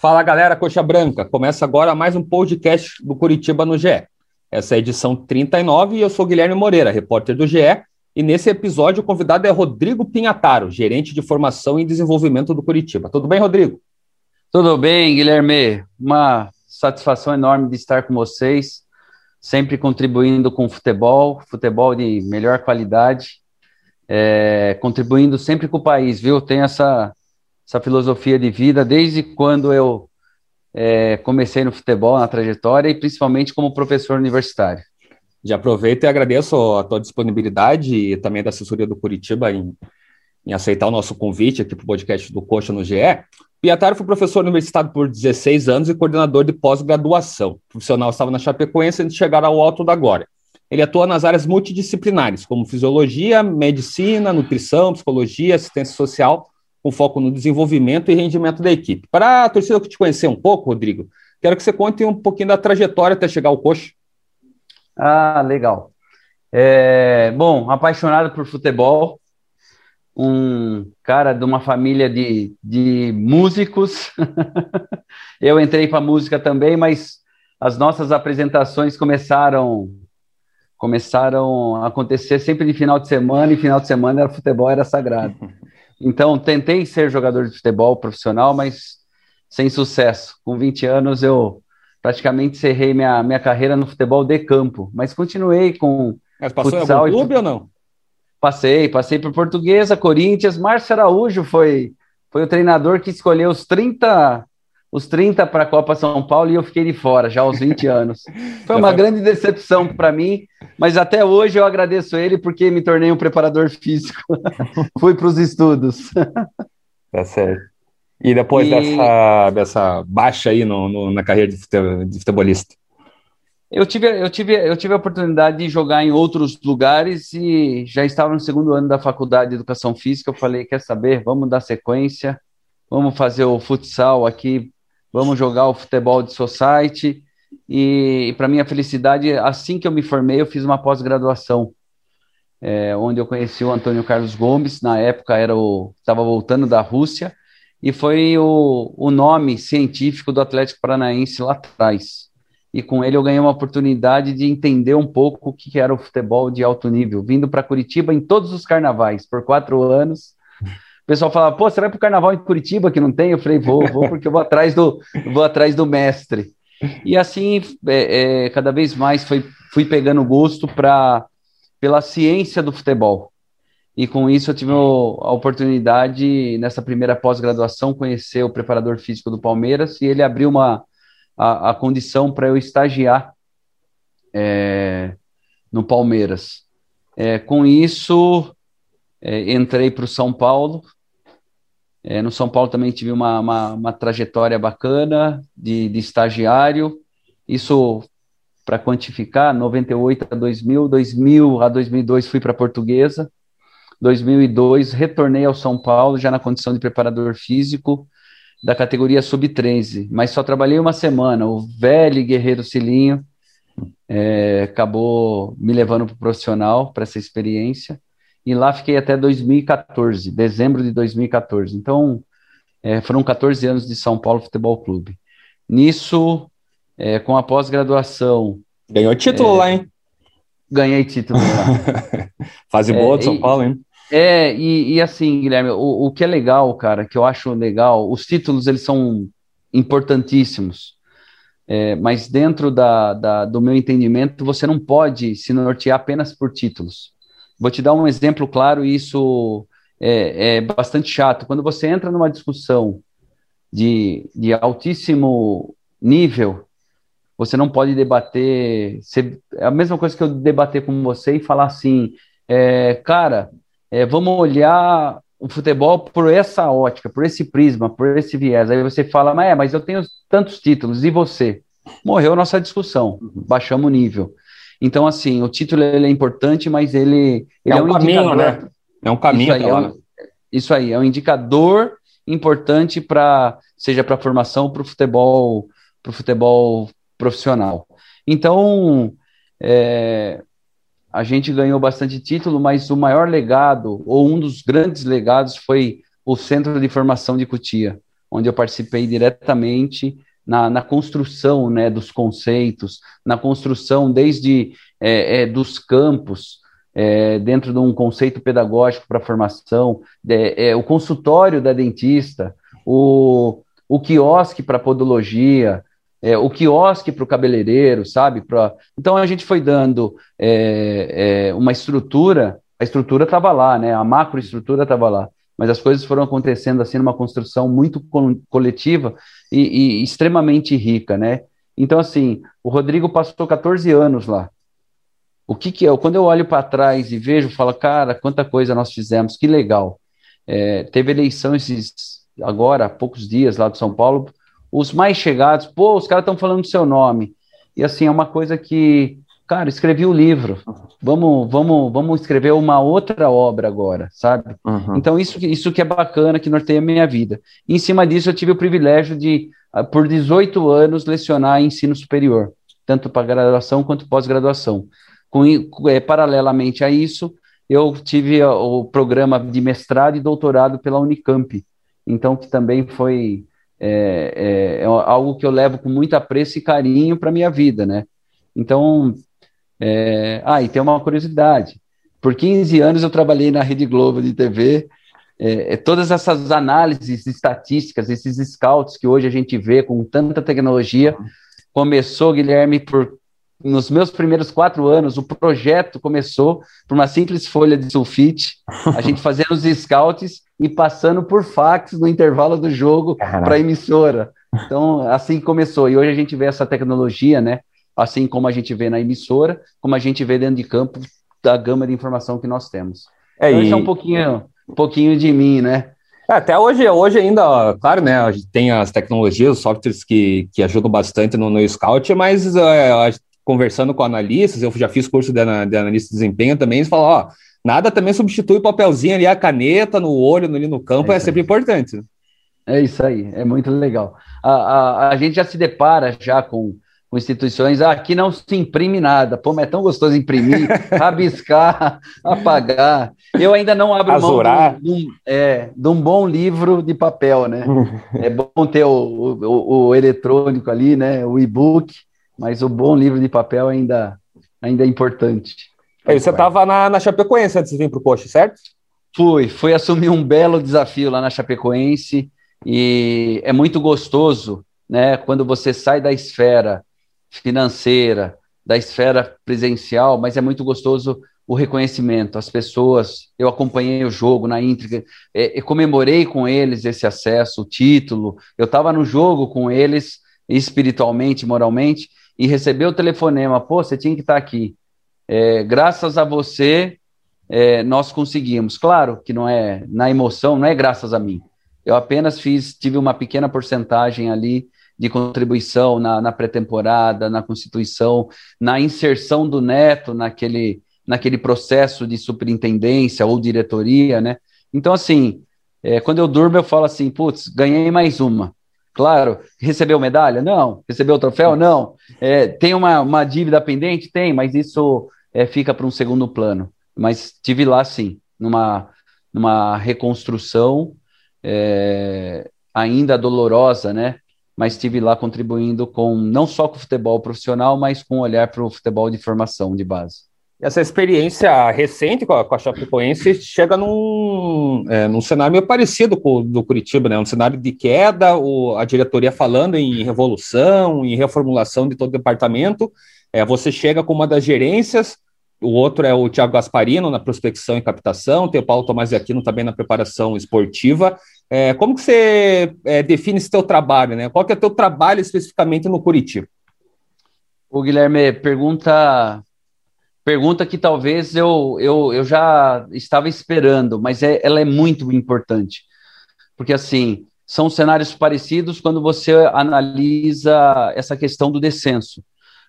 Fala galera, Coxa Branca. Começa agora mais um podcast do Curitiba no GE. Essa é a edição 39 e eu sou Guilherme Moreira, repórter do GE. E nesse episódio o convidado é Rodrigo Pinhataro, gerente de formação e desenvolvimento do Curitiba. Tudo bem, Rodrigo? Tudo bem, Guilherme. Uma satisfação enorme de estar com vocês, sempre contribuindo com futebol, futebol de melhor qualidade, é, contribuindo sempre com o país, viu? Tem essa essa filosofia de vida desde quando eu é, comecei no futebol, na trajetória e principalmente como professor universitário. Já aproveito e agradeço a tua disponibilidade e também da assessoria do Curitiba em, em aceitar o nosso convite aqui para o podcast do Coxa no GE. Piataro foi professor universitário por 16 anos e coordenador de pós-graduação. O profissional estava na Chapecoense antes de chegar ao Alto da Glória. Ele atua nas áreas multidisciplinares, como fisiologia, medicina, nutrição, psicologia, assistência social com foco no desenvolvimento e rendimento da equipe. Para a torcida que te conhecer um pouco, Rodrigo, quero que você conte um pouquinho da trajetória até chegar ao Coxa. Ah, legal. É, bom, apaixonado por futebol, um cara de uma família de, de músicos. Eu entrei para música também, mas as nossas apresentações começaram começaram a acontecer sempre de final de semana, e final de semana era futebol, era sagrado. Então, tentei ser jogador de futebol profissional, mas sem sucesso. Com 20 anos, eu praticamente encerrei minha, minha carreira no futebol de campo, mas continuei com. Mas passou em algum clube e... ou não? Passei, passei por Portuguesa, Corinthians. Márcio Araújo foi, foi o treinador que escolheu os 30 os 30 para a Copa São Paulo e eu fiquei de fora já aos 20 anos. Foi uma grande decepção para mim, mas até hoje eu agradeço ele porque me tornei um preparador físico. Fui para os estudos. Tá certo. E depois e... Dessa, dessa baixa aí no, no, na carreira de futebolista? Eu tive, eu, tive, eu tive a oportunidade de jogar em outros lugares e já estava no segundo ano da faculdade de Educação Física. Eu falei: quer saber? Vamos dar sequência, vamos fazer o futsal aqui vamos jogar o futebol de society. E, para minha felicidade, assim que eu me formei, eu fiz uma pós-graduação, é, onde eu conheci o Antônio Carlos Gomes. Na época era o estava voltando da Rússia e foi o, o nome científico do Atlético Paranaense lá atrás. E com ele eu ganhei uma oportunidade de entender um pouco o que era o futebol de alto nível, vindo para Curitiba em todos os carnavais por quatro anos pessoal falava, pô, vai para o carnaval em Curitiba que não tem? Eu falei, vou, vou, porque eu vou atrás do, vou atrás do mestre. E assim, é, é, cada vez mais foi, fui pegando gosto pra, pela ciência do futebol. E com isso eu tive a oportunidade, nessa primeira pós-graduação, conhecer o preparador físico do Palmeiras e ele abriu uma, a, a condição para eu estagiar é, no Palmeiras. É, com isso, é, entrei para o São Paulo, é, no São Paulo também tive uma, uma, uma trajetória bacana de, de estagiário. Isso para quantificar, 98 a 2000, 2000 a 2002 fui para Portuguesa, 2002 retornei ao São Paulo já na condição de preparador físico da categoria sub-13, mas só trabalhei uma semana. O velho guerreiro Cilinho é, acabou me levando para o profissional para essa experiência e lá fiquei até 2014, dezembro de 2014. Então, é, foram 14 anos de São Paulo Futebol Clube. Nisso, é, com a pós-graduação. Ganhou título é, lá, hein? Ganhei título lá. Fase boa de São e, Paulo, hein? É, e, e assim, Guilherme, o, o que é legal, cara, que eu acho legal, os títulos eles são importantíssimos. É, mas dentro da, da, do meu entendimento, você não pode se nortear apenas por títulos. Vou te dar um exemplo claro, e isso é, é bastante chato. Quando você entra numa discussão de, de altíssimo nível, você não pode debater. Você, é a mesma coisa que eu debater com você e falar assim, é, cara, é, vamos olhar o futebol por essa ótica, por esse prisma, por esse viés. Aí você fala, mas, é, mas eu tenho tantos títulos, e você? Morreu nossa discussão, baixamos o nível. Então, assim, o título ele é importante, mas ele, ele é, é um, caminho, né? É um caminho. Isso aí, é um, isso aí, é um indicador importante para seja para a formação, para o futebol, para o futebol profissional. Então, é, a gente ganhou bastante título, mas o maior legado, ou um dos grandes legados, foi o Centro de Formação de Cutia, onde eu participei diretamente na, na construção né, dos conceitos, na construção desde é, é, dos campos, é, dentro de um conceito pedagógico para formação, é, o consultório da dentista, o, o quiosque para podologia, é, o quiosque para o cabeleireiro, sabe? Pra... Então a gente foi dando é, é, uma estrutura, a estrutura estava lá, né? A macroestrutura estava lá, mas as coisas foram acontecendo assim numa construção muito coletiva e, e extremamente rica, né? Então, assim, o Rodrigo passou 14 anos lá. O que, que é? Quando eu olho para trás e vejo, falo, cara, quanta coisa nós fizemos, que legal. É, teve eleição esses agora, há poucos dias lá de São Paulo, os mais chegados, pô, os caras estão falando do seu nome. E assim, é uma coisa que, cara, escrevi o um livro. Vamos, vamos, vamos escrever uma outra obra agora, sabe? Uhum. Então, isso, isso que é bacana, que norteia a minha vida. E, em cima disso, eu tive o privilégio de, ah, por 18 anos, lecionar ensino superior, tanto para graduação quanto pós-graduação. Com, é, paralelamente a isso, eu tive o programa de mestrado e doutorado pela Unicamp, então que também foi é, é algo que eu levo com muito apreço e carinho para minha vida, né? Então, é, ah, e tem uma curiosidade. Por 15 anos eu trabalhei na Rede Globo de TV. É, é, todas essas análises estatísticas, esses scouts que hoje a gente vê com tanta tecnologia, começou, Guilherme, por nos meus primeiros quatro anos, o projeto começou por uma simples folha de sulfite, a gente fazendo os scouts e passando por fax no intervalo do jogo para a emissora. Então, assim começou. E hoje a gente vê essa tecnologia, né? Assim como a gente vê na emissora, como a gente vê dentro de campo da gama de informação que nós temos. É, então, e... é um pouquinho, um pouquinho de mim, né? É, até hoje, hoje ainda, claro, né? A gente tem as tecnologias, os softwares que, que ajudam bastante no, no Scout, mas é, conversando com analistas, eu já fiz curso de, de analista de desempenho também, eles falam, ó, nada também substitui o papelzinho ali, a caneta no olho, ali no campo, é, é sempre importante. É isso aí, é muito legal. A, a, a gente já se depara já com, com instituições, ah, aqui não se imprime nada, pô, mas é tão gostoso imprimir, rabiscar, apagar. Eu ainda não abro Azurar. mão de um, é, de um bom livro de papel, né? é bom ter o, o, o eletrônico ali, né? O e-book, mas o bom livro de papel ainda, ainda é importante. Aí você estava na, na Chapecoense antes de vir para o Coxa, certo? Fui, fui assumir um belo desafio lá na Chapecoense e é muito gostoso, né, quando você sai da esfera financeira, da esfera presencial, mas é muito gostoso o reconhecimento, as pessoas, eu acompanhei o jogo na íntegra, é, comemorei com eles esse acesso, o título, eu estava no jogo com eles, espiritualmente, moralmente, e recebeu o telefonema, pô, você tinha que estar aqui. É, graças a você, é, nós conseguimos. Claro que não é na emoção, não é graças a mim. Eu apenas fiz, tive uma pequena porcentagem ali de contribuição na, na pré-temporada, na constituição, na inserção do neto naquele, naquele processo de superintendência ou diretoria, né? Então, assim, é, quando eu durmo, eu falo assim, putz, ganhei mais uma. Claro, recebeu medalha? Não. Recebeu troféu? Não. É, tem uma, uma dívida pendente? Tem, mas isso é, fica para um segundo plano. Mas tive lá, sim, numa, numa reconstrução é, ainda dolorosa, né? Mas estive lá contribuindo com não só com o futebol profissional, mas com um olhar para o futebol de formação de base essa experiência recente com a, com a Chapecoense chega num, é, num cenário meio parecido com o do Curitiba, né? Um cenário de queda, o, a diretoria falando em revolução, em reformulação de todo o departamento. É, você chega com uma das gerências, o outro é o Thiago Gasparino na prospecção e captação, tem o Paulo Tomás Aquino também na preparação esportiva. É, como que você é, define esse teu trabalho, né? Qual que é o teu trabalho especificamente no Curitiba? O Guilherme pergunta Pergunta que talvez eu, eu, eu já estava esperando, mas é, ela é muito importante. Porque, assim, são cenários parecidos quando você analisa essa questão do descenso.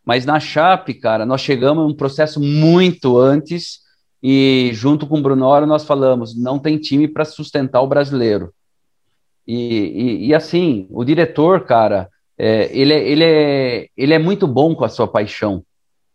Mas na Chape, cara, nós chegamos a um processo muito antes e, junto com o Brunoro, nós falamos: não tem time para sustentar o brasileiro. E, e, e, assim, o diretor, cara, é, ele, é, ele, é, ele é muito bom com a sua paixão,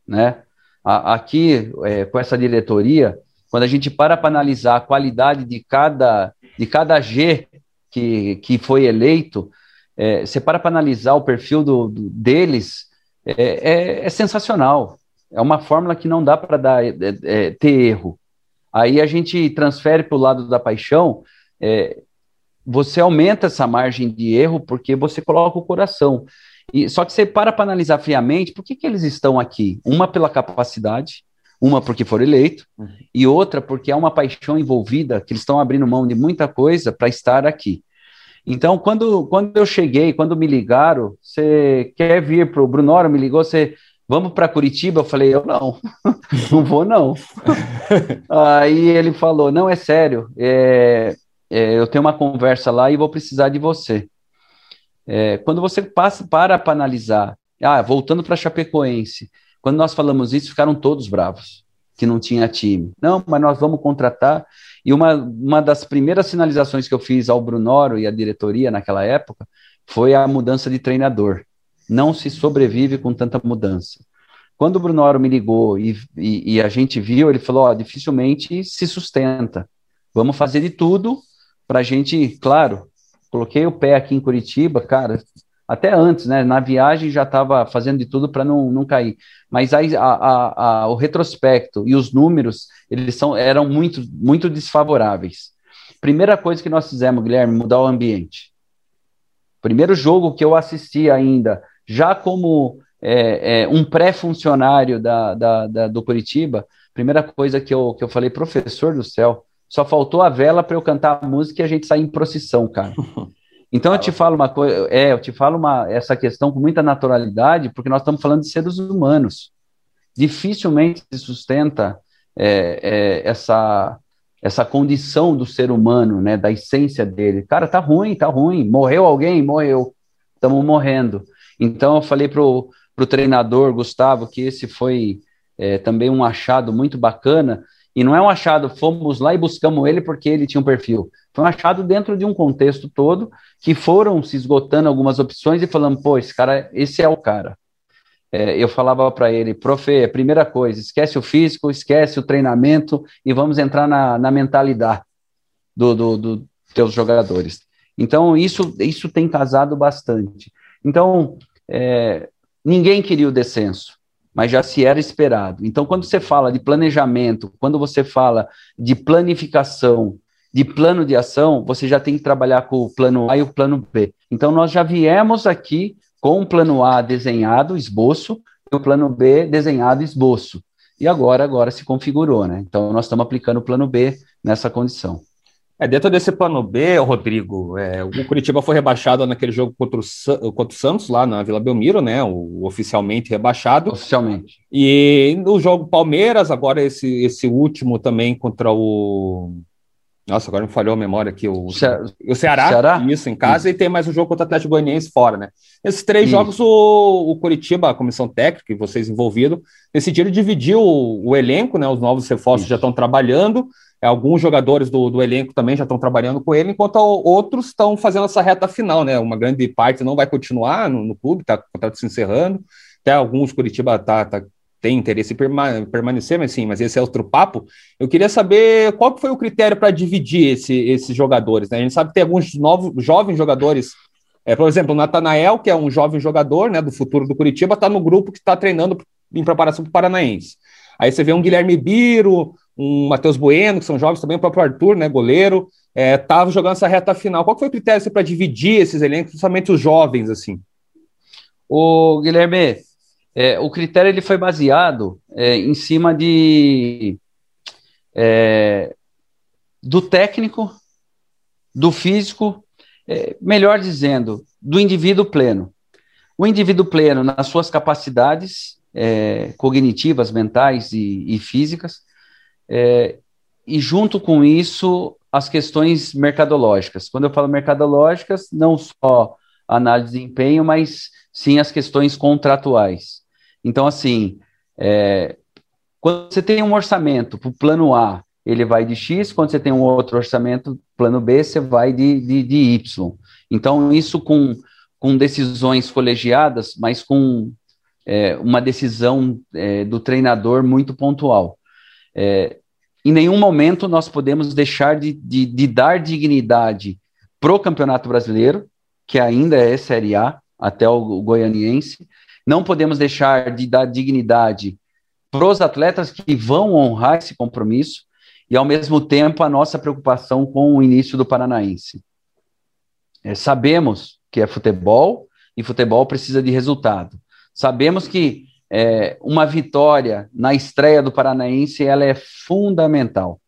né? aqui, é, com essa diretoria, quando a gente para para analisar a qualidade de cada, de cada G, que, que foi eleito, é, você para para analisar o perfil do, do deles, é, é, é, sensacional. É uma fórmula que não dá para dar é, é, ter erro. Aí a gente transfere para o lado da paixão, você aumenta essa margem de erro porque você coloca o coração. E, só que você para para analisar friamente, por que, que eles estão aqui? Uma pela capacidade, uma porque foram eleitos, uhum. e outra porque há uma paixão envolvida, que eles estão abrindo mão de muita coisa para estar aqui. Então, quando, quando eu cheguei, quando me ligaram, você quer vir para o Brunoro, me ligou, você vamos para Curitiba? Eu falei, eu não, não vou não. Aí ele falou, não, é sério, é, é, eu tenho uma conversa lá e vou precisar de você. É, quando você passa para para analisar, ah, voltando para Chapecoense, quando nós falamos isso, ficaram todos bravos, que não tinha time. Não, mas nós vamos contratar. E uma, uma das primeiras sinalizações que eu fiz ao Brunoro e à diretoria naquela época foi a mudança de treinador. Não se sobrevive com tanta mudança. Quando o Brunoro me ligou e, e, e a gente viu, ele falou: dificilmente se sustenta. Vamos fazer de tudo para a gente, claro, coloquei o pé aqui em Curitiba, cara, até antes, né? Na viagem já estava fazendo de tudo para não, não cair. Mas aí a, a, a, o retrospecto e os números, eles são, eram muito, muito desfavoráveis. Primeira coisa que nós fizemos, Guilherme, mudar o ambiente. Primeiro jogo que eu assisti ainda, já como é, é, um pré-funcionário da, da, da, do Curitiba, primeira coisa que eu, que eu falei, professor do céu, só faltou a vela para eu cantar a música e a gente sair em procissão, cara. Então eu te falo uma coisa, é, eu te falo uma, essa questão com muita naturalidade, porque nós estamos falando de seres humanos. Dificilmente se sustenta é, é, essa essa condição do ser humano, né, da essência dele. Cara, tá ruim, tá ruim. Morreu alguém, morreu. Estamos morrendo. Então eu falei pro pro treinador Gustavo que esse foi é, também um achado muito bacana e não é um achado, fomos lá e buscamos ele porque ele tinha um perfil. Foi um achado dentro de um contexto todo que foram se esgotando algumas opções e falando, pô, esse cara, esse é o cara. É, eu falava para ele, profe, primeira coisa, esquece o físico, esquece o treinamento e vamos entrar na, na mentalidade do, do, do teus jogadores. Então, isso, isso tem casado bastante. Então, é, ninguém queria o descenso mas já se era esperado. Então, quando você fala de planejamento, quando você fala de planificação, de plano de ação, você já tem que trabalhar com o plano A e o plano B. Então, nós já viemos aqui com o plano A desenhado, esboço, e o plano B desenhado, esboço. E agora, agora se configurou, né? Então, nós estamos aplicando o plano B nessa condição. É, dentro desse plano B, Rodrigo, é, o Curitiba foi rebaixado naquele jogo contra o, contra o Santos, lá na Vila Belmiro, né? O, oficialmente rebaixado. Oficialmente. E no jogo Palmeiras, agora esse, esse último também contra o. Nossa, agora me falhou a memória aqui. O, o Ceará, Ceará, isso, em casa, isso. e tem mais um jogo contra o Atlético Goianiense fora, né? Esses três isso. jogos, o, o Curitiba, a comissão técnica e vocês envolvidos, decidiram dividir o, o elenco, né? Os novos reforços isso. já estão trabalhando. Alguns jogadores do, do elenco também já estão trabalhando com ele, enquanto outros estão fazendo essa reta final, né? Uma grande parte não vai continuar no, no clube, está contrato se encerrando. Até alguns Curitiba tá, tá, tem interesse em perma permanecer, mas sim, mas esse é outro papo. Eu queria saber qual foi o critério para dividir esse, esses jogadores. Né? A gente sabe que tem alguns novos jovens jogadores. É, por exemplo, o Natanael, que é um jovem jogador né, do futuro do Curitiba, está no grupo que está treinando em preparação para o Paranaense. Aí você vê um Guilherme Biro, um Matheus Bueno, que são jovens também, o próprio Arthur, né, goleiro, estava é, jogando essa reta final. Qual foi o critério para dividir esses elencos, principalmente os jovens, assim? O Guilherme, é, o critério ele foi baseado é, em cima de é, do técnico, do físico, é, melhor dizendo, do indivíduo pleno. O indivíduo pleno nas suas capacidades é, cognitivas, mentais e, e físicas, é, e junto com isso, as questões mercadológicas. Quando eu falo mercadológicas, não só análise de desempenho, mas sim as questões contratuais. Então, assim, é, quando você tem um orçamento para o plano A, ele vai de X, quando você tem um outro orçamento, plano B, você vai de, de, de Y. Então, isso com, com decisões colegiadas, mas com é, uma decisão é, do treinador muito pontual. É, em nenhum momento nós podemos deixar de, de, de dar dignidade pro Campeonato Brasileiro, que ainda é Série A, até o goianiense. Não podemos deixar de dar dignidade para os atletas que vão honrar esse compromisso e, ao mesmo tempo, a nossa preocupação com o início do Paranaense. É, sabemos que é futebol e futebol precisa de resultado. Sabemos que é, uma vitória na estreia do Paranaense ela é fundamental.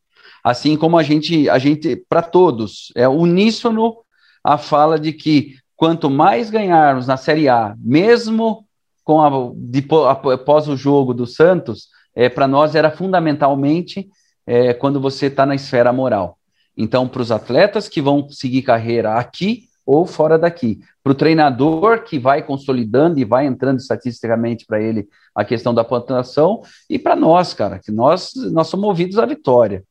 Assim como a gente, a gente para todos, é uníssono a fala de que quanto mais ganharmos na Série A, mesmo com a, de, após o jogo do Santos, é, para nós era fundamentalmente é, quando você está na esfera moral. Então, para os atletas que vão seguir carreira aqui ou fora daqui, para o treinador que vai consolidando e vai entrando estatisticamente para ele a questão da pontuação, e para nós, cara, que nós, nós somos movidos à vitória.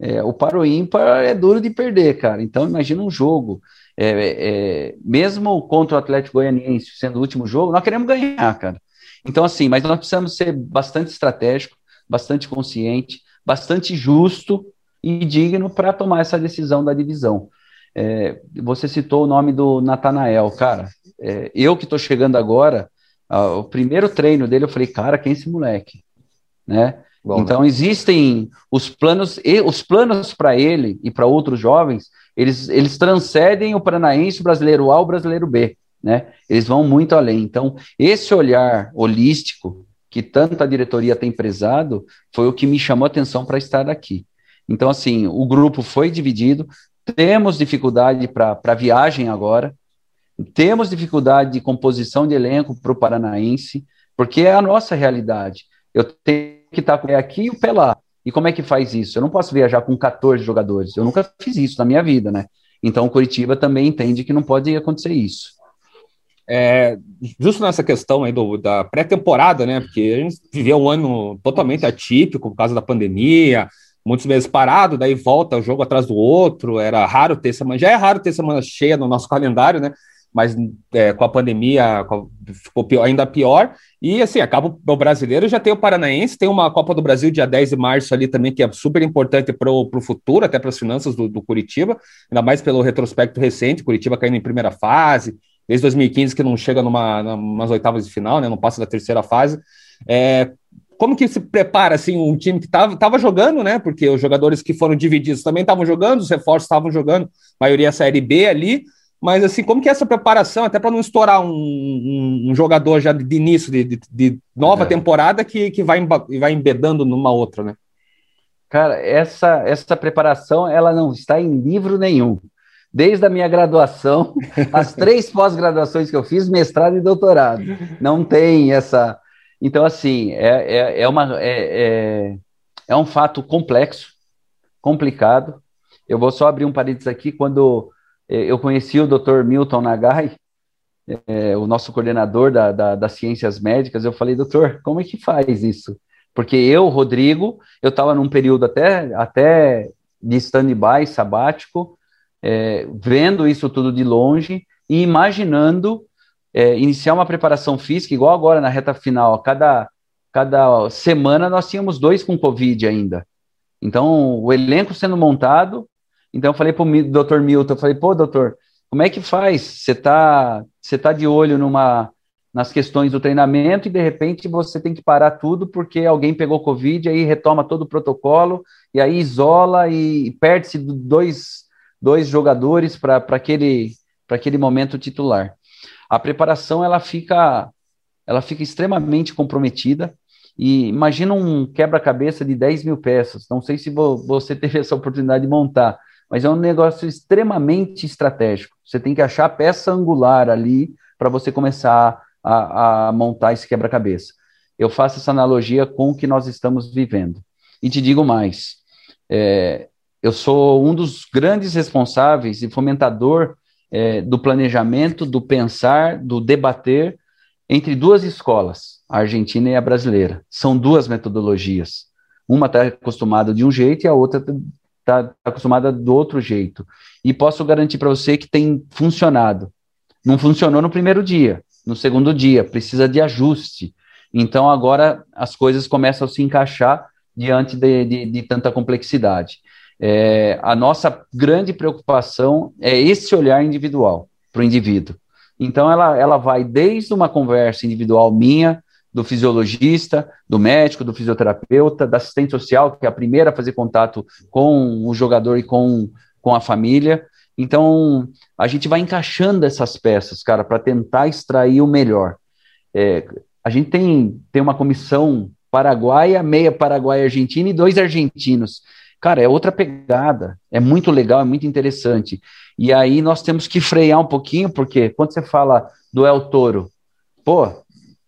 É, o paro ímpar é duro de perder, cara. Então, imagina um jogo é, é, mesmo contra o Atlético Goianiense, sendo o último jogo, nós queremos ganhar, cara. Então, assim, mas nós precisamos ser bastante estratégico, bastante consciente, bastante justo e digno para tomar essa decisão da divisão. É, você citou o nome do Natanael, cara. É, eu que estou chegando agora, o primeiro treino dele, eu falei, cara, quem é esse moleque? Né? Bom, então né? existem os planos e os planos para ele e para outros jovens eles, eles transcendem o paranaense, o brasileiro A, o brasileiro B, né? Eles vão muito além. Então, esse olhar holístico que tanta diretoria tem prezado foi o que me chamou a atenção para estar aqui. Então, assim, o grupo foi dividido, temos dificuldade para viagem agora, temos dificuldade de composição de elenco para o paranaense, porque é a nossa realidade. Eu tenho que estar com aqui e o pé lá. E como é que faz isso? Eu não posso viajar com 14 jogadores. Eu nunca fiz isso na minha vida, né? Então o Curitiba também entende que não pode acontecer isso. É, justo nessa questão aí do, da pré-temporada, né? Porque a gente viveu um ano totalmente atípico por causa da pandemia, muitos meses parado, daí volta o jogo atrás do outro. Era raro ter semana, já é raro ter semana cheia no nosso calendário, né? mas é, com a pandemia ficou pior, ainda pior. E assim, acaba o brasileiro, já tem o Paranaense, tem uma Copa do Brasil dia 10 de março ali também, que é super importante para o futuro, até para as finanças do, do, Curitiba, ainda mais pelo retrospecto recente, Curitiba caindo em primeira fase, desde 2015 que não chega numa, numas oitavas de final, né? Não passa da terceira fase. É, como que se prepara assim um time que estava jogando, né? Porque os jogadores que foram divididos também estavam jogando, os reforços estavam jogando, maioria Série B ali. Mas, assim, como que é essa preparação, até para não estourar um, um, um, jogador já de, de início, de, de, de nova é. temporada, que, que vai, vai embedando numa outra, né? Cara, essa, essa preparação, ela não está em livro nenhum. Desde a minha graduação, as três pós-graduações que eu fiz, mestrado e doutorado. Não tem essa... Então, assim, é, é, é, uma, é, é, é um fato complexo, complicado. Eu vou só abrir um parênteses aqui, quando é, eu conheci o Dr. Milton Nagai, é, o nosso coordenador da, da, das ciências médicas, eu falei, doutor, como é que faz isso? Porque eu, Rodrigo, eu estava num período até, até de stand-by, sabático, é, vendo isso tudo de longe e imaginando é, iniciar uma preparação física, igual agora na reta final, cada, cada semana nós tínhamos dois com Covid ainda. Então, o elenco sendo montado, então eu falei para o doutor Milton, eu falei, pô, doutor, como é que faz? Você está você tá de olho numa, nas questões do treinamento e de repente você tem que parar tudo porque alguém pegou Covid, aí retoma todo o protocolo, e aí isola e perde-se dois, dois jogadores para aquele, aquele momento titular. A preparação ela fica, ela fica extremamente comprometida. E imagina um quebra-cabeça de 10 mil peças. Não sei se você teve essa oportunidade de montar, mas é um negócio extremamente estratégico. Você tem que achar a peça angular ali para você começar a, a montar esse quebra-cabeça. Eu faço essa analogia com o que nós estamos vivendo. E te digo mais: é, eu sou um dos grandes responsáveis e fomentador é, do planejamento, do pensar, do debater entre duas escolas, a argentina e a brasileira. São duas metodologias. Uma está acostumada de um jeito e a outra está tá acostumada do outro jeito. E posso garantir para você que tem funcionado. Não funcionou no primeiro dia, no segundo dia, precisa de ajuste. Então agora as coisas começam a se encaixar diante de, de, de tanta complexidade. É, a nossa grande preocupação é esse olhar individual para o indivíduo. Então, ela, ela vai desde uma conversa individual minha, do fisiologista, do médico, do fisioterapeuta, da assistente social, que é a primeira a fazer contato com o jogador e com, com a família. Então, a gente vai encaixando essas peças, cara, para tentar extrair o melhor. É, a gente tem, tem uma comissão paraguaia, meia paraguaia argentina e dois argentinos. Cara, é outra pegada, é muito legal, é muito interessante. E aí nós temos que frear um pouquinho, porque quando você fala do El Toro, pô,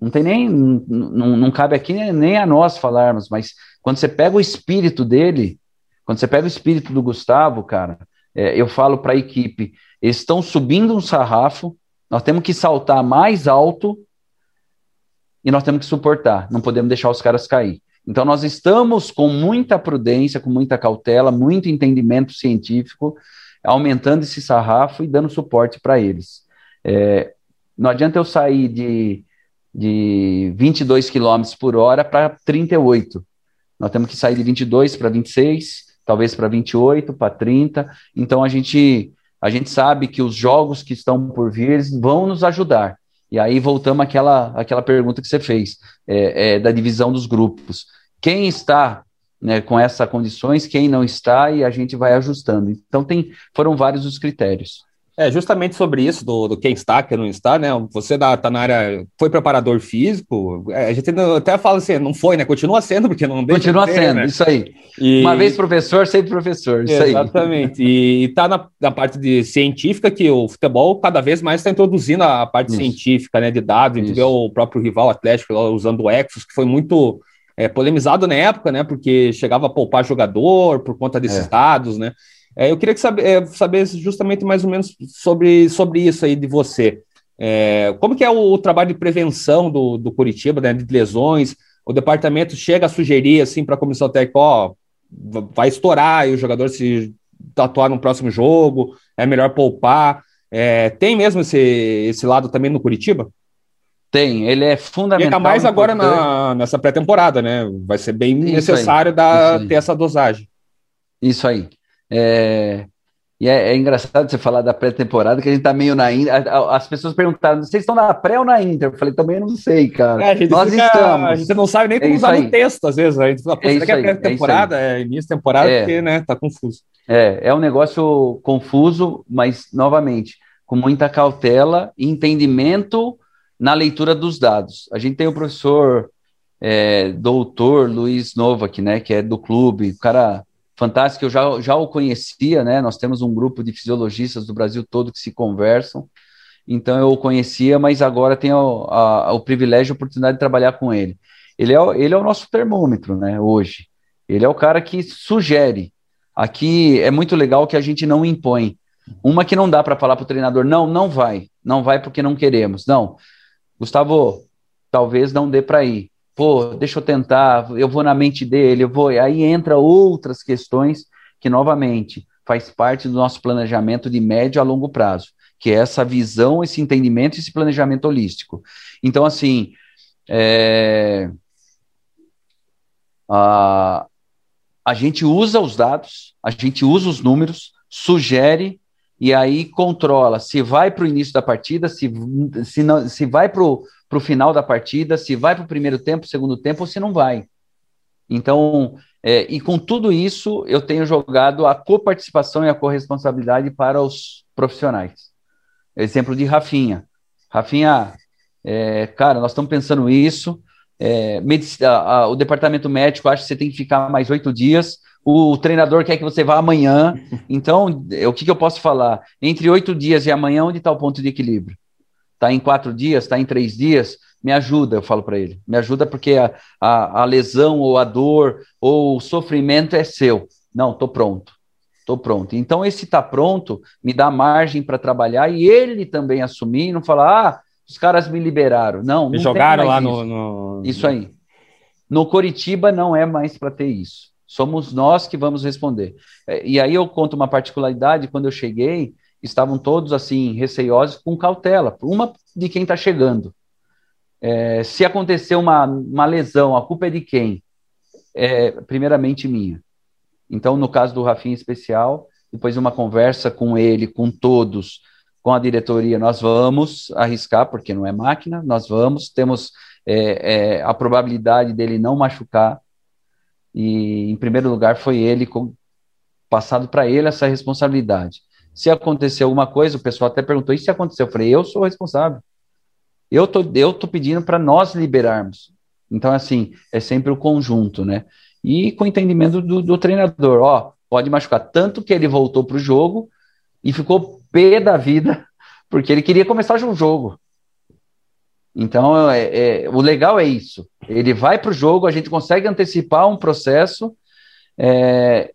não tem nem, não, não cabe aqui nem a nós falarmos, mas quando você pega o espírito dele, quando você pega o espírito do Gustavo, cara, é, eu falo para a equipe, eles estão subindo um sarrafo, nós temos que saltar mais alto e nós temos que suportar, não podemos deixar os caras cair. Então, nós estamos com muita prudência, com muita cautela, muito entendimento científico, aumentando esse sarrafo e dando suporte para eles. É, não adianta eu sair de, de 22 km por hora para 38. Nós temos que sair de 22 para 26, talvez para 28, para 30. Então, a gente, a gente sabe que os jogos que estão por vir vão nos ajudar. E aí voltamos àquela, àquela pergunta que você fez, é, é, da divisão dos grupos. Quem está né, com essas condições, quem não está, e a gente vai ajustando. Então, tem, foram vários os critérios. É, justamente sobre isso, do, do quem está, quem não está, né? Você está na área, foi preparador físico, é, a gente até fala assim, não foi, né? Continua sendo, porque não deixa Continua de ser, sendo, né? isso aí. E... Uma vez professor, sempre professor, isso Exatamente. aí. E está na, na, parte de científica que o futebol cada vez mais está introduzindo a parte isso. científica, né? De dados, a gente vê o próprio rival Atlético usando o Exos, que foi muito é, polemizado na época, né? Porque chegava a poupar jogador por conta desses é. dados, né? É, eu queria que saber, é, saber justamente mais ou menos sobre, sobre isso aí de você. É, como que é o, o, trabalho de prevenção do, do Curitiba, né, de lesões? O departamento chega a sugerir assim para a comissão técnica, ó, vai estourar e o jogador se atuar no próximo jogo, é melhor poupar. É, tem mesmo esse, esse lado também no Curitiba? Tem, ele é fundamental. Fica mais agora na, nessa pré-temporada, né? Vai ser bem necessário aí, dar, ter essa dosagem. Isso aí. É, e é, é, engraçado você falar da pré-temporada, que a gente tá meio na Inter. As pessoas perguntaram: vocês estão na pré ou na Inter? Eu falei, também não sei, cara. É, Nós fica, estamos. A gente não sabe nem como é usar no texto, às vezes. A gente fala, é que é pré-temporada, é, início de temporada, é. porque, né, tá confuso. É, é um negócio confuso, mas, novamente, com muita cautela e entendimento na leitura dos dados. A gente tem o professor é, doutor Luiz Novak, né, que é do clube, o cara fantástico, eu já, já o conhecia, né? Nós temos um grupo de fisiologistas do Brasil todo que se conversam, então eu o conhecia, mas agora tenho a, a, o privilégio e a oportunidade de trabalhar com ele. Ele é, ele é o nosso termômetro, né, hoje. Ele é o cara que sugere. Aqui é muito legal que a gente não impõe. Uma que não dá para falar para o treinador, não, não vai, não vai porque não queremos. Não, Gustavo, talvez não dê para ir pô, deixa eu tentar, eu vou na mente dele, eu vou. Aí entra outras questões que, novamente, faz parte do nosso planejamento de médio a longo prazo, que é essa visão, esse entendimento, esse planejamento holístico. Então, assim, é... a... a gente usa os dados, a gente usa os números, sugere e aí controla se vai para o início da partida, se, se, não, se vai para o para o final da partida, se vai para o primeiro tempo, segundo tempo, ou se não vai. Então, é, e com tudo isso, eu tenho jogado a coparticipação e a corresponsabilidade para os profissionais. Exemplo de Rafinha. Rafinha, é, cara, nós estamos pensando isso. É, medicina, a, o departamento médico acha que você tem que ficar mais oito dias. O, o, treinador quer que você vá amanhã. Então, o que, que eu posso falar? Entre oito dias e amanhã, onde está o ponto de equilíbrio? Está em quatro dias, está em três dias, me ajuda, eu falo para ele. Me ajuda porque a, a, a, lesão ou a dor ou o sofrimento é seu. Não, estou pronto. Estou pronto. Então, esse está pronto me dá margem para trabalhar e ele também assumir e não falar, ah, os caras me liberaram. Não, não jogaram lá no, no, Isso aí. No Coritiba não é mais para ter isso. Somos nós que vamos responder. É, e aí eu conto uma particularidade, quando eu cheguei, estavam todos assim receiosos com cautela, uma de quem está chegando. É, se acontecer uma, uma lesão, a culpa é de quem? É primeiramente minha. Então, no caso do Rafinha especial, depois de uma conversa com ele, com todos, com a diretoria, nós vamos arriscar, porque não é máquina, nós vamos, temos é, é, a probabilidade dele não machucar, e em primeiro lugar foi ele com, passado para ele essa responsabilidade. Se acontecer alguma coisa, o pessoal até perguntou: e se aconteceu? Eu falei: eu sou responsável. Eu tô, eu tô pedindo para nós liberarmos. Então, assim, é sempre o conjunto, né? E com o entendimento do, do treinador: ó, pode machucar. Tanto que ele voltou para o jogo e ficou pé da vida, porque ele queria começar o jogo. Então, é, é, o legal é isso. Ele vai para o jogo, a gente consegue antecipar um processo é,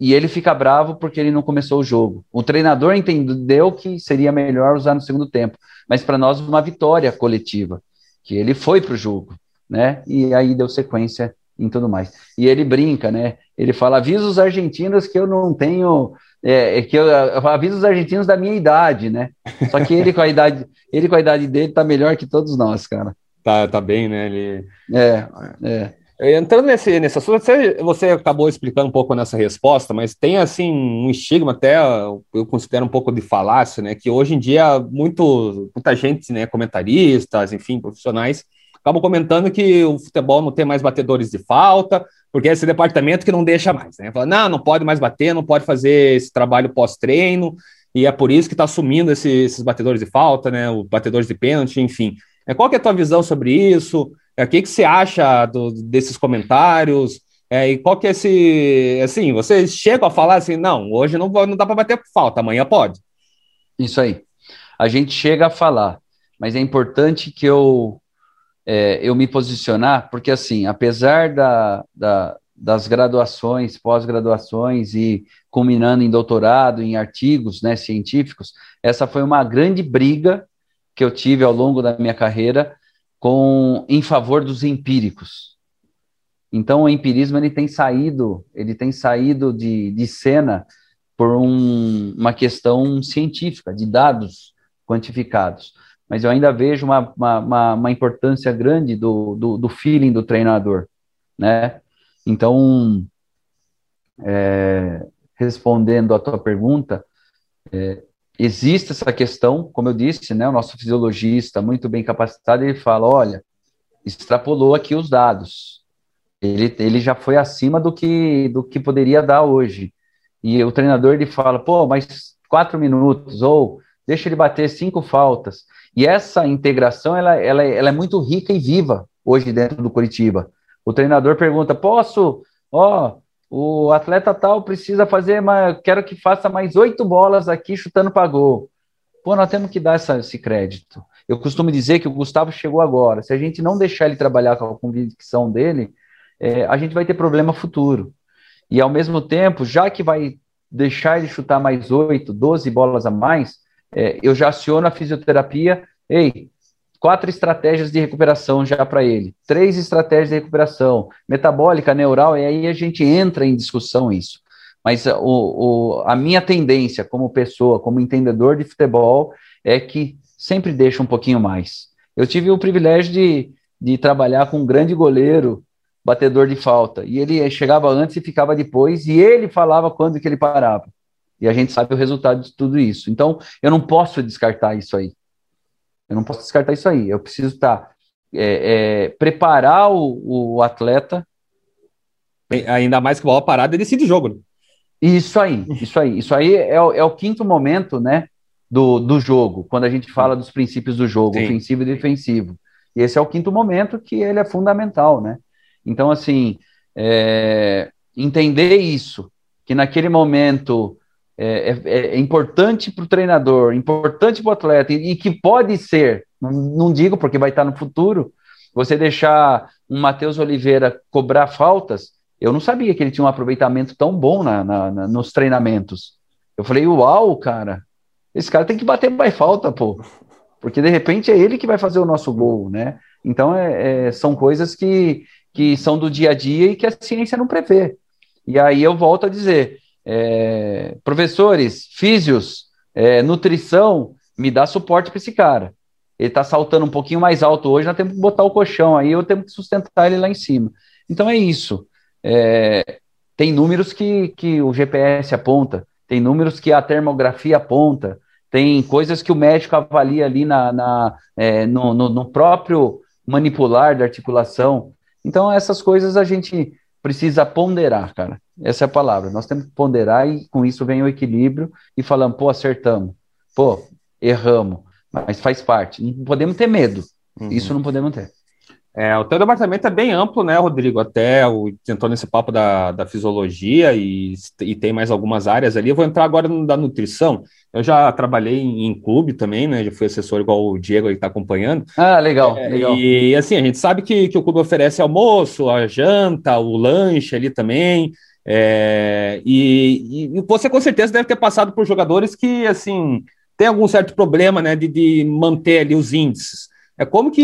e ele fica bravo porque ele não começou o jogo. O treinador entendeu que seria melhor usar no segundo tempo, mas para nós uma vitória coletiva, que ele foi para o jogo, né? E aí deu sequência em tudo mais. E ele brinca, né? Ele fala: avisa os argentinos que eu não tenho é, é, que eu, eu, aviso os argentinos da minha idade, né? Só que ele com a idade, ele com a idade dele tá melhor que todos nós, cara. Tá, tá bem, né? Ele... É, é. Entrando nesse, nesse assunto, você, você acabou explicando um pouco nessa resposta, mas tem assim um estigma até, eu considero um pouco de falácia, né? Que hoje em dia muito, muita gente, né, comentaristas, enfim, profissionais, acabam comentando que o futebol não tem mais batedores de falta, porque é esse departamento que não deixa mais, né? Fala, não, não pode mais bater, não pode fazer esse trabalho pós-treino, e é por isso que está assumindo esse, esses batedores de falta, né? Os batedores de pênalti, enfim. É, qual é a tua visão sobre isso? É, o que, que você acha do, desses comentários? É, e qual que é esse. Assim, vocês chegam a falar assim, não, hoje não, não dá para bater falta, amanhã pode. Isso aí. A gente chega a falar, mas é importante que eu é, eu me posicionar, porque assim, apesar da, da das graduações, pós-graduações e culminando em doutorado, em artigos né, científicos, essa foi uma grande briga que eu tive ao longo da minha carreira com em favor dos empíricos. Então o empirismo ele tem saído, ele tem saído de, de cena por um, uma questão científica, de dados quantificados mas eu ainda vejo uma, uma, uma importância grande do, do, do, feeling do treinador, né? Então, é, respondendo à tua pergunta, é, existe essa questão, como eu disse, né? O nosso fisiologista, muito bem capacitado, ele fala, olha, extrapolou aqui os dados, ele, ele já foi acima do que, do que poderia dar hoje. E o treinador ele fala, pô, mas quatro minutos, ou deixa ele bater cinco faltas. E essa integração, ela, ela, ela é muito rica e viva hoje dentro do Curitiba. O treinador pergunta, posso, ó, o atleta tal precisa fazer, mas quero que faça mais oito bolas aqui chutando para gol. Pô, nós temos que dar essa, esse crédito. Eu costumo dizer que o Gustavo chegou agora. Se a gente não deixar ele trabalhar com a convicção dele, é, a gente vai ter problema futuro. E ao mesmo tempo, já que vai deixar ele chutar mais oito, doze bolas a mais, é, eu já aciono a fisioterapia, ei, quatro estratégias de recuperação já para ele, três estratégias de recuperação, metabólica, neural, e aí a gente entra em discussão isso. Mas o, o, a minha tendência como pessoa, como entendedor de futebol, é que sempre deixa um pouquinho mais. Eu tive o privilégio de, de trabalhar com um grande goleiro, batedor de falta, e ele chegava antes e ficava depois, e ele falava quando que ele parava. E a gente sabe o resultado de tudo isso. Então, eu não posso descartar isso aí. Eu não posso descartar isso aí. Eu preciso estar tá, é, é, preparar o, o, atleta. Ainda mais que bola parada decide o jogo. Né? Isso aí, isso aí. Isso aí é, o, é o quinto momento, né, do, do jogo, quando a gente fala dos princípios do jogo, Sim. ofensivo e defensivo. E esse é o quinto momento que ele é fundamental, né? Então, assim, é, entender isso, que naquele momento é, é, é importante para o treinador, importante para o atleta, e, e, que pode ser, não, digo porque vai estar no futuro, você deixar um Matheus Oliveira cobrar faltas, eu não sabia que ele tinha um aproveitamento tão bom na, na, na, nos treinamentos. Eu falei, uau, cara, esse cara tem que bater mais falta, pô, porque de repente é ele que vai fazer o nosso gol, né? Então é, é, são coisas que, que são do dia a dia e que a ciência não prevê. E aí eu volto a dizer, é, professores, físios, é, nutrição, me dá suporte para esse cara. Ele está saltando um pouquinho mais alto hoje, nós temos que botar o colchão aí, eu tenho que sustentar ele lá em cima. Então é isso. É, tem números que, que o GPS aponta, tem números que a termografia aponta, tem coisas que o médico avalia ali na, na é, no, no, no próprio manipular da articulação. Então, essas coisas a gente precisa ponderar, cara. Essa é a palavra. Nós temos que ponderar e com isso vem o equilíbrio e falamos, pô, acertamos, pô, erramos, mas faz parte. Não podemos ter medo. Uhum. Isso não podemos ter. É, o teu departamento é bem amplo, né, Rodrigo? Até o, tentou nesse papo da, da fisiologia e, e tem mais algumas áreas ali. Eu vou entrar agora no da nutrição. Eu já trabalhei em, em, clube também, né? Já fui assessor igual o Diego aí está acompanhando. Ah, legal, é, legal. E assim, a gente sabe que, que o clube oferece almoço, a janta, o lanche ali também. É, e, e, você com certeza deve ter passado por jogadores que, assim, tem algum certo problema, né, de, de manter ali os índices. É como que.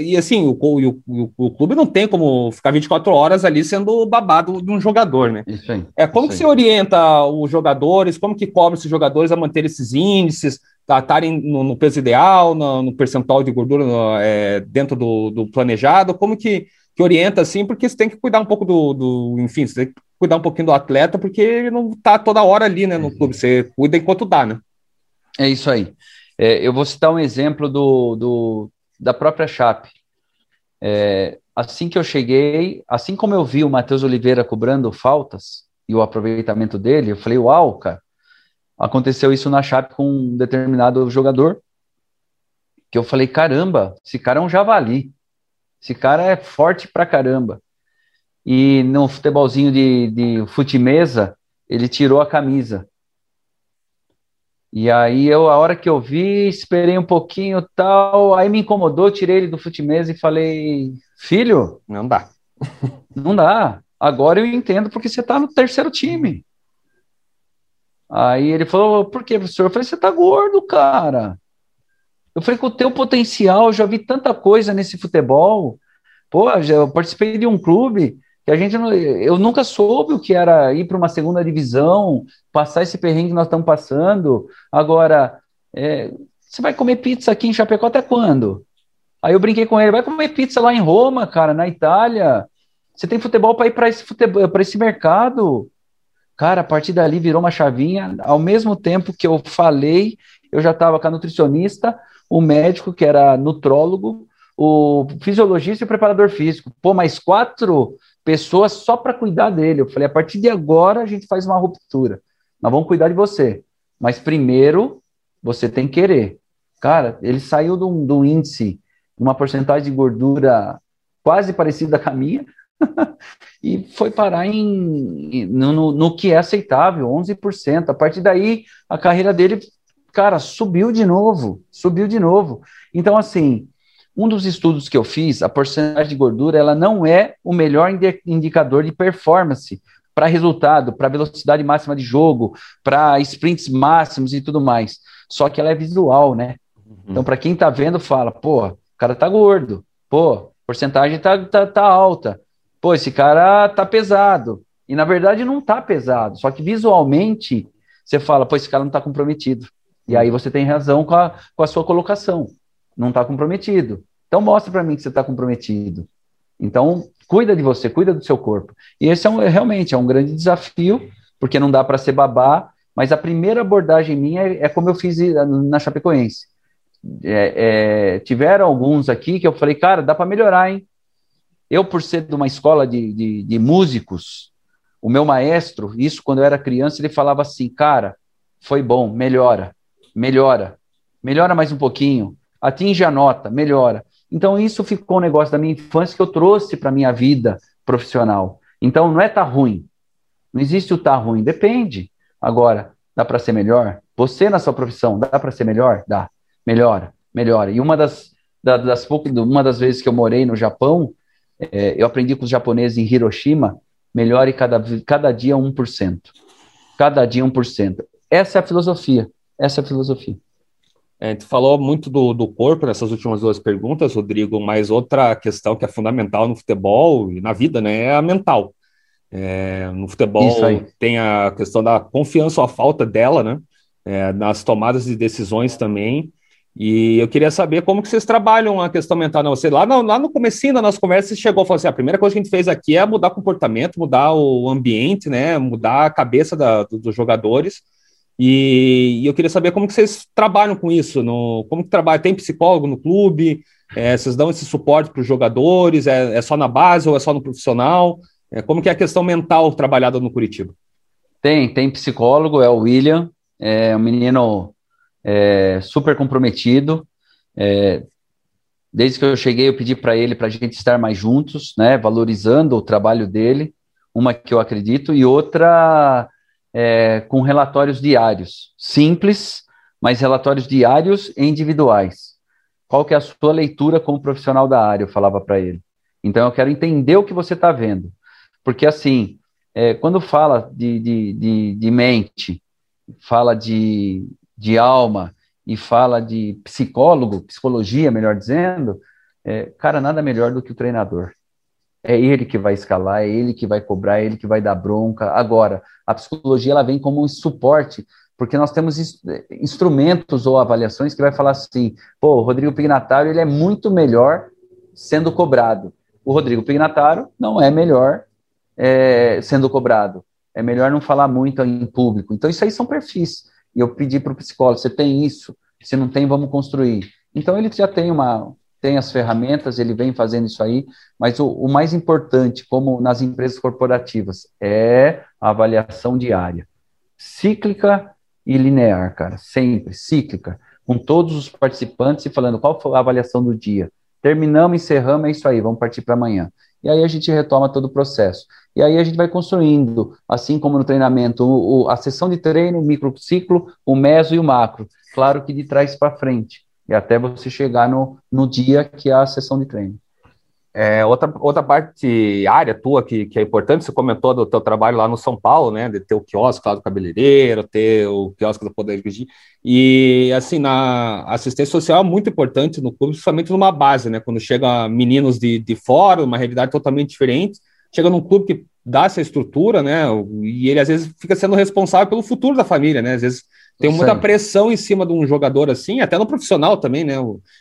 E assim, o, o, o, o, clube não tem como ficar 24 horas ali sendo babado de um jogador, né? Isso aí, é como que você orienta os jogadores, como que cobra esses jogadores a manter esses índices, estarem no, no, peso ideal, no, no percentual de gordura no, é, dentro do, do, planejado, como que, que orienta assim, porque você tem que cuidar um pouco do, do, enfim, você tem que cuidar um pouquinho do atleta, porque ele não está toda hora ali, né, no clube, você cuida enquanto dá, né? É isso aí. É, eu vou citar um exemplo do, do da própria Chape. É, assim que eu cheguei, assim como eu vi o Matheus Oliveira cobrando faltas e o aproveitamento dele, eu falei, uau, cara, aconteceu isso na Chape com um determinado jogador, que eu falei, caramba, esse cara é um javali, esse cara é forte pra caramba. E no futebolzinho de, de fute-mesa, ele tirou a camisa. E aí eu, a hora que eu vi, esperei um pouquinho tal, aí me incomodou, tirei ele do futimesa e falei, filho, não dá. não dá. Agora eu entendo porque você tá no terceiro time. Aí ele falou, por que, professor? Eu falei, você tá gordo, cara. Eu falei, com o teu potencial, eu já vi tanta coisa nesse futebol. Pô, eu participei de um clube que a gente eu nunca soube o que era ir para uma segunda divisão, passar esse perrengue que nós estamos passando. Agora, é, você vai comer pizza aqui em Chapecó até quando? Aí eu brinquei com ele, vai comer pizza lá em Roma, cara, na Itália. Você tem futebol para ir para esse futebol, para esse mercado. Cara, a partir dali virou uma chavinha. Ao mesmo tempo que eu falei, eu já estava com a nutricionista, o médico que era nutrólogo, o fisiologista e o preparador físico. Pô, mais quatro pessoas só para cuidar dele. Eu falei, a partir de agora a gente faz uma ruptura. Nós vamos cuidar de você. Mas primeiro você tem que querer. Cara, ele saiu de um índice, uma porcentagem de gordura quase parecida com a minha, e foi parar em, no, no, no, que é aceitável, 11%. A partir daí, a carreira dele, cara, subiu de novo, subiu de novo. Então, assim, um dos estudos que eu fiz, a porcentagem de gordura, ela não é o melhor indicador de performance para resultado, para velocidade máxima de jogo, para sprints máximos e tudo mais. Só que ela é visual, né? Uhum. Então, para quem está vendo, fala, pô, o cara tá gordo, pô, porcentagem tá, tá, tá alta, pô, esse cara tá pesado. E na verdade não tá pesado, só que visualmente você fala, pô, esse cara não tá comprometido. E aí você tem razão com a, com a sua colocação. Não tá comprometido. Então mostra para mim que você está comprometido. Então cuida de você, cuida do seu corpo. E esse é um, realmente é um grande desafio, porque não dá para ser babá. Mas a primeira abordagem minha é, é como eu fiz na Chapecoense. É, é, tiveram alguns aqui que eu falei, cara, dá para melhorar, hein? Eu, por ser de uma escola de, de, de músicos, o meu maestro, isso quando eu era criança, ele falava assim, cara, foi bom, melhora, melhora, melhora mais um pouquinho, atinge a nota, melhora. Então, isso ficou um negócio da minha infância que eu trouxe para a minha vida profissional. Então, não é tá ruim. Não existe o tá ruim, depende. Agora, dá para ser melhor? Você na sua profissão, dá para ser melhor? Dá. Melhora, melhora. E uma das, das, das poucas, uma das vezes que eu morei no Japão, é, eu aprendi com os japoneses em Hiroshima, melhore cada, cada dia 1%. Cada dia 1%. Essa é a filosofia. Essa é a filosofia. É, tu falou muito do, do corpo nessas últimas duas perguntas, Rodrigo, mas outra questão que é fundamental no futebol e na vida, né, é a mental. É, no futebol tem a questão da confiança ou a falta dela, né, é, nas tomadas de decisões também. E eu queria saber como que vocês trabalham a questão mental. Não, você, lá, no, lá no comecinho da nossa conversa, você chegou e falou assim, a primeira coisa que a gente fez aqui é mudar o comportamento, mudar o ambiente, né, mudar a cabeça da, dos jogadores. E, e, eu queria saber como que vocês trabalham com isso, no, como que trabalha, tem psicólogo no clube, é, vocês dão esse suporte para os jogadores, é, é, só na base ou é só no profissional? É, como que é a questão mental trabalhada no Curitiba? Tem, tem psicólogo, é o William, é um menino é, super comprometido. É, desde que eu cheguei, eu pedi para ele para a gente estar mais juntos, né, valorizando o trabalho dele, uma que eu acredito, e outra é, com relatórios diários, simples, mas relatórios diários e individuais. Qual que é a sua leitura como profissional da área? Eu falava para ele. Então eu quero entender o que você está vendo, porque assim, é, quando fala de, de, de, de mente, fala de, de alma e fala de psicólogo, psicologia, melhor dizendo, é, cara, nada melhor do que o treinador. É ele que vai escalar, é ele que vai cobrar, é ele que vai dar bronca. Agora, a psicologia ela vem como um suporte, porque nós temos instrumentos ou avaliações que vai falar assim, pô, o Rodrigo Pignataro ele é muito melhor sendo cobrado. O Rodrigo Pignataro não é melhor é, sendo cobrado. É melhor não falar muito em público. Então, isso aí são perfis e eu pedi para o psicólogo, você tem isso? Se não tem, vamos construir. Então ele já tem uma tem as ferramentas, ele vem fazendo isso aí, mas o, o mais importante, como nas empresas corporativas, é a avaliação diária, cíclica e linear, cara, sempre cíclica, com todos os participantes e falando qual foi a avaliação do dia. Terminamos, encerramos, é isso aí, vamos partir para amanhã. E aí a gente retoma todo o processo. E aí a gente vai construindo, assim como no treinamento, o, o, a sessão de treino, o microciclo, o meso e o macro. Claro que de trás para frente, e até você chegar no, no dia que é a sessão de treino. É, outra, outra parte, área tua que, que é importante, você comentou do teu trabalho lá no São Paulo, né, de ter o quiosque lá do cabeleireiro, ter o quiosque do Poder Vigir, e assim, na assistência social é muito importante no clube, principalmente numa base, né, quando chega meninos de, de fora, uma realidade totalmente diferente, chega num clube que dá essa estrutura, né? E ele às vezes fica sendo responsável pelo futuro da família, né? Às vezes tem muita pressão em cima de um jogador assim, até no profissional também, né?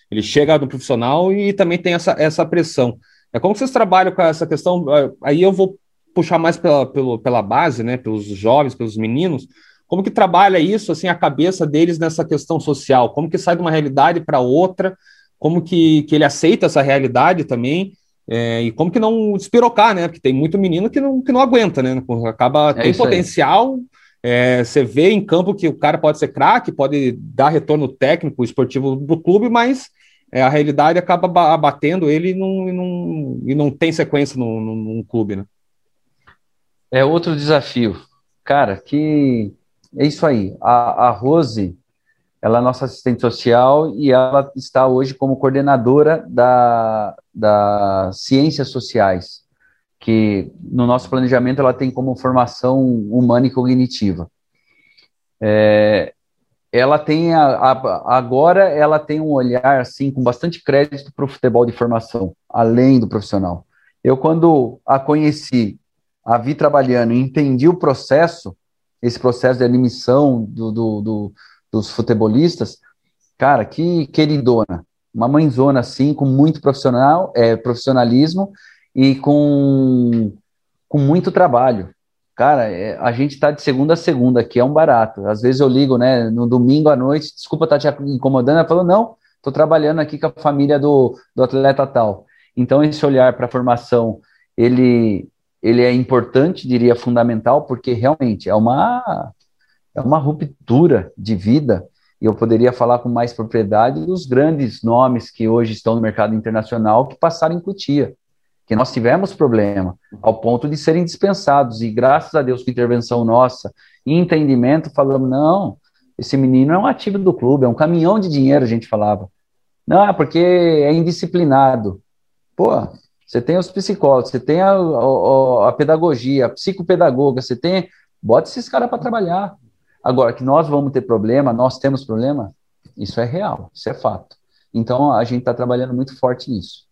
Ele chega no profissional e também tem essa, essa pressão. É como vocês trabalham com essa questão? É, aí eu vou puxar mais pela, pelo, pela base, né? Pelos jovens, pelos meninos. Como que trabalha isso, assim, a cabeça deles nessa questão social? Como que sai de uma realidade para outra? Como que, que ele aceita essa realidade também? É, e como que não despirocar, né? Porque tem muito menino que não, que não aguenta, né? Acaba, é tem potencial, é, você vê em campo que o cara pode ser craque, pode dar retorno técnico, esportivo do clube, mas é, a realidade acaba abatendo ele e não, e não, e não tem sequência num, num clube, né? É outro desafio. Cara, que é isso aí. A, a Rose, ela é nossa assistente social e ela está hoje como coordenadora da, da Ciências Sociais, que no nosso planejamento ela tem como formação humana e cognitiva. É, ela tem a, a, agora ela tem um olhar assim com bastante crédito para o futebol de formação, além do profissional. Eu quando a conheci, a vi trabalhando entendi o processo, esse processo de admissão do, do, do dos futebolistas, cara, que queridona, uma mãezona assim, com muito profissional, é, profissionalismo e com, com muito trabalho. Cara, é, a gente está de segunda a segunda aqui, é um barato. Às vezes eu ligo, né, no domingo à noite, desculpa estar tá te incomodando, ela falou, não, estou trabalhando aqui com a família do, do atleta tal. Então, esse olhar para a formação, ele, ele é importante, diria fundamental, porque realmente é uma é uma ruptura de vida, e eu poderia falar com mais propriedade dos grandes nomes que hoje estão no mercado internacional que passaram em Cutia, que nós tivemos problema, ao ponto de serem dispensados, e graças a Deus, com intervenção nossa e entendimento, falamos, não, esse menino é um ativo do clube, é um caminhão de dinheiro, a gente falava. Não, é porque é indisciplinado. Pô, você tem os psicólogos, você tem a, a, a pedagogia, a psicopedagoga, você tem. Bota esses caras para trabalhar. Agora, que nós vamos ter problema, nós temos problema, isso é real, isso é fato. Então, a gente está trabalhando muito forte nisso.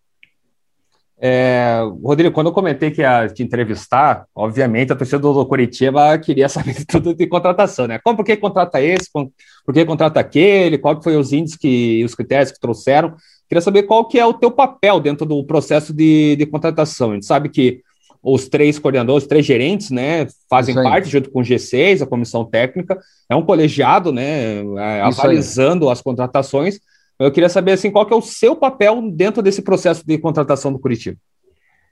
É, Rodrigo, quando eu comentei que ia te entrevistar, obviamente a torcida do Curitiba queria saber tudo de contratação, né? Como, por que contrata esse, por que contrata aquele, qual que foi os índices que os critérios que trouxeram. Queria saber qual que é o teu papel dentro do processo de, de contratação. A gente sabe que os três coordenadores, os três gerentes, né, fazem parte junto com o G6, a comissão técnica, é um colegiado, né, é, avalizando as contratações. Eu queria saber assim, qual que é o seu papel dentro desse processo de contratação do Curitiba.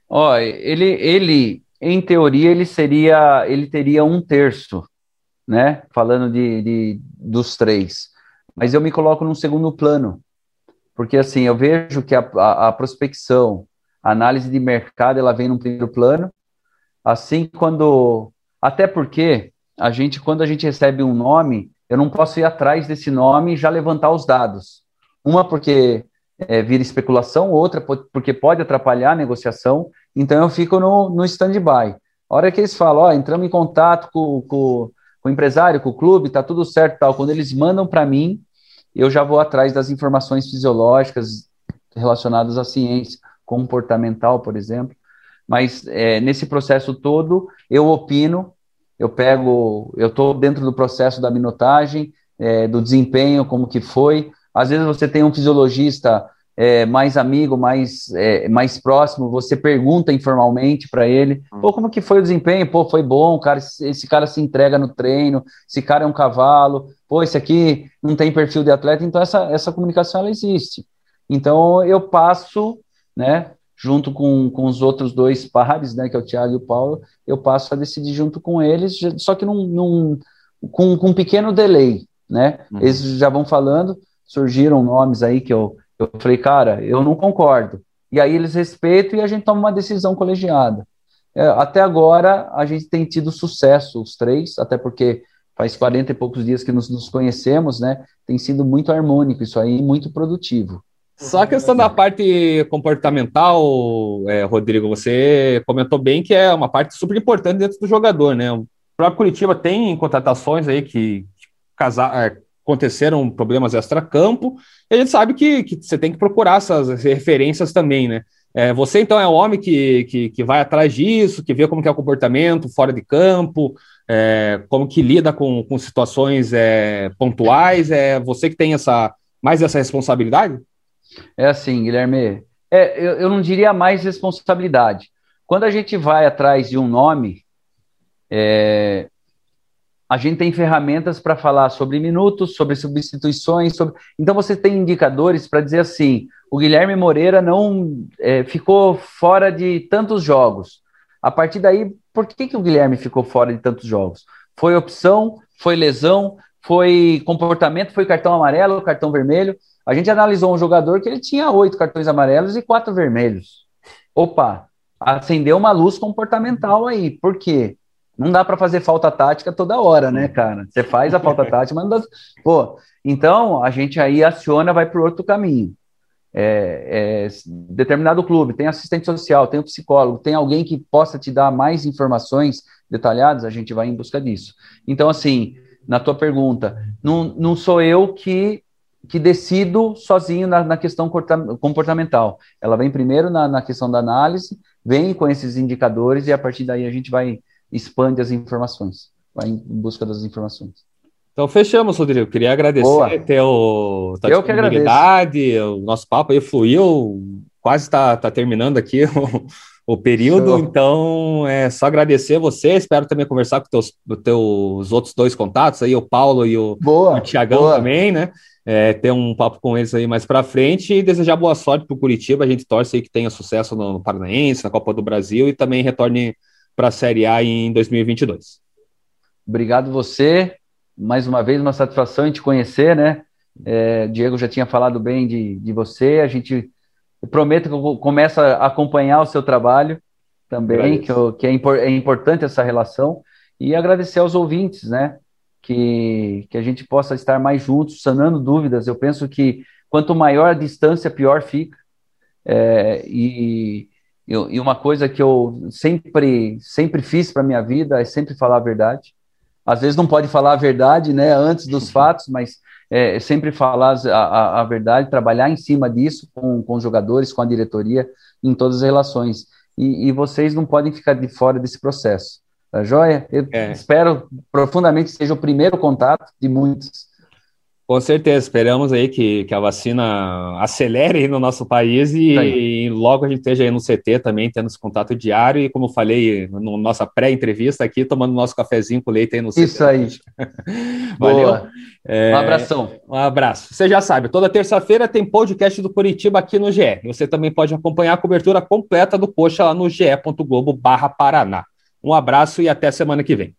Ó, ele, ele, em teoria, ele seria, ele teria um terço, né, falando de, de dos três. Mas eu me coloco num segundo plano, porque assim eu vejo que a, a, a prospecção, a análise de mercado ela vem no primeiro plano. Assim, quando. Até porque a gente, quando a gente recebe um nome, eu não posso ir atrás desse nome e já levantar os dados. Uma porque é, vira especulação, outra porque pode atrapalhar a negociação, então eu fico no, no stand-by. A hora que eles falam, ó, entramos em contato com, com, com o empresário, com o clube, tá tudo certo tal, quando eles mandam para mim, eu já vou atrás das informações fisiológicas relacionadas à ciência comportamental, por exemplo. Mas é, nesse processo todo, eu opino, eu pego, eu estou dentro do processo da minutagem, é, do desempenho, como que foi. Às vezes você tem um fisiologista é, mais amigo, mais, é, mais próximo, você pergunta informalmente para ele, hum. pô, como que foi o desempenho? Pô, foi bom, cara, esse, cara se entrega no treino, esse cara é um cavalo, pô, esse aqui não tem perfil de atleta, então essa, essa comunicação, ela existe. Então, eu passo né? Junto com, com os outros dois pares, né? Que é o Thiago e o Paulo, eu passo a decidir junto com eles, só que num, num com, com um pequeno delay, né? Uhum. Eles já vão falando, surgiram nomes aí que eu, eu falei, cara, eu não concordo. E aí eles respeitam e a gente toma uma decisão colegiada. É, até agora, a gente tem tido sucesso, os três, até porque faz 40 e poucos dias que nos, nos conhecemos, né? Tem sido muito harmônico isso aí, muito produtivo. Só a questão da parte comportamental, é, Rodrigo, você comentou bem que é uma parte super importante dentro do jogador, né? O próprio Curitiba tem contratações aí que, que casar, é, aconteceram problemas extra-campo, e a gente sabe que, que você tem que procurar essas referências também, né? É, você, então, é o homem que, que, que, vai atrás disso, que vê como que é o comportamento fora de campo, é, como que lida com, com situações é, pontuais, é você que tem essa mais essa responsabilidade? É assim, Guilherme, é, eu, eu não diria mais responsabilidade. Quando a gente vai atrás de um nome, é, a gente tem ferramentas para falar sobre minutos, sobre substituições, sobre... então você tem indicadores para dizer assim: o Guilherme Moreira não é, ficou fora de tantos jogos. A partir daí, por que, que o Guilherme ficou fora de tantos jogos? Foi opção, foi lesão, foi comportamento, foi cartão amarelo, cartão vermelho. A gente analisou um jogador que ele tinha oito cartões amarelos e quatro vermelhos. Opa, acendeu uma luz comportamental aí. Por quê? Não dá para fazer falta tática toda hora, né, cara? Você faz a falta tática, mas não dá. Pô, então a gente aí aciona, vai para outro caminho. É, é, determinado clube tem assistente social, tem um psicólogo, tem alguém que possa te dar mais informações detalhadas, a gente vai em busca disso. Então, assim, na tua pergunta, não, não sou eu que que decido sozinho na, na, questão comportamental. Ela vem primeiro na, na, questão da análise, vem com esses indicadores e a partir daí a gente vai expande as informações, vai em busca das informações. Então fechamos, Rodrigo. Queria agradecer Boa. teu, tua Eu disponibilidade, o nosso papo aí fluiu, quase está tá terminando aqui o, o período, Show. então é só agradecer você, espero também conversar com teus, teus outros dois contatos aí, o Paulo e o, Boa. o Tiagão também, né? é, ter um papo com eles aí mais para frente e desejar boa sorte para o Curitiba. A gente torce aí que tenha sucesso no, no Paranaense, na Copa do Brasil e também retorne para a Série A em 2022. Obrigado você. Mais uma vez, uma satisfação em te conhecer, né? É, Diego já tinha falado bem de, de você. A gente prometo que eu começo a acompanhar o seu trabalho também, que, eu, que é, impor, é importante essa relação. E agradecer aos ouvintes, né? que, que a gente possa estar mais juntos, sanando dúvidas. Eu penso que quanto maior a distância, pior fica. É, e, e uma coisa que eu sempre, sempre fiz para minha vida é sempre falar a verdade. Às vezes não pode falar a verdade, né, antes dos fatos, mas é, sempre falar a, a, a, verdade, trabalhar em cima disso com, com os jogadores, com a diretoria, em todas as relações. E, e vocês não podem ficar de fora desse processo. Tá joia? Eu é. espero profundamente que seja o primeiro contato de muitos. Com certeza, esperamos aí que, que a vacina acelere no nosso país e, e, logo a gente esteja aí no CT também, tendo esse contato diário e, como falei na no nossa pré-entrevista aqui, tomando nosso cafezinho com leite aí no CT. Isso aí. Valeu. É, um abração. Um abraço. Você já sabe, toda terça-feira tem podcast do Curitiba aqui no GE. Você também pode acompanhar a cobertura completa do Coxa lá no ge.globo barra Paraná. Um abraço e até semana que vem.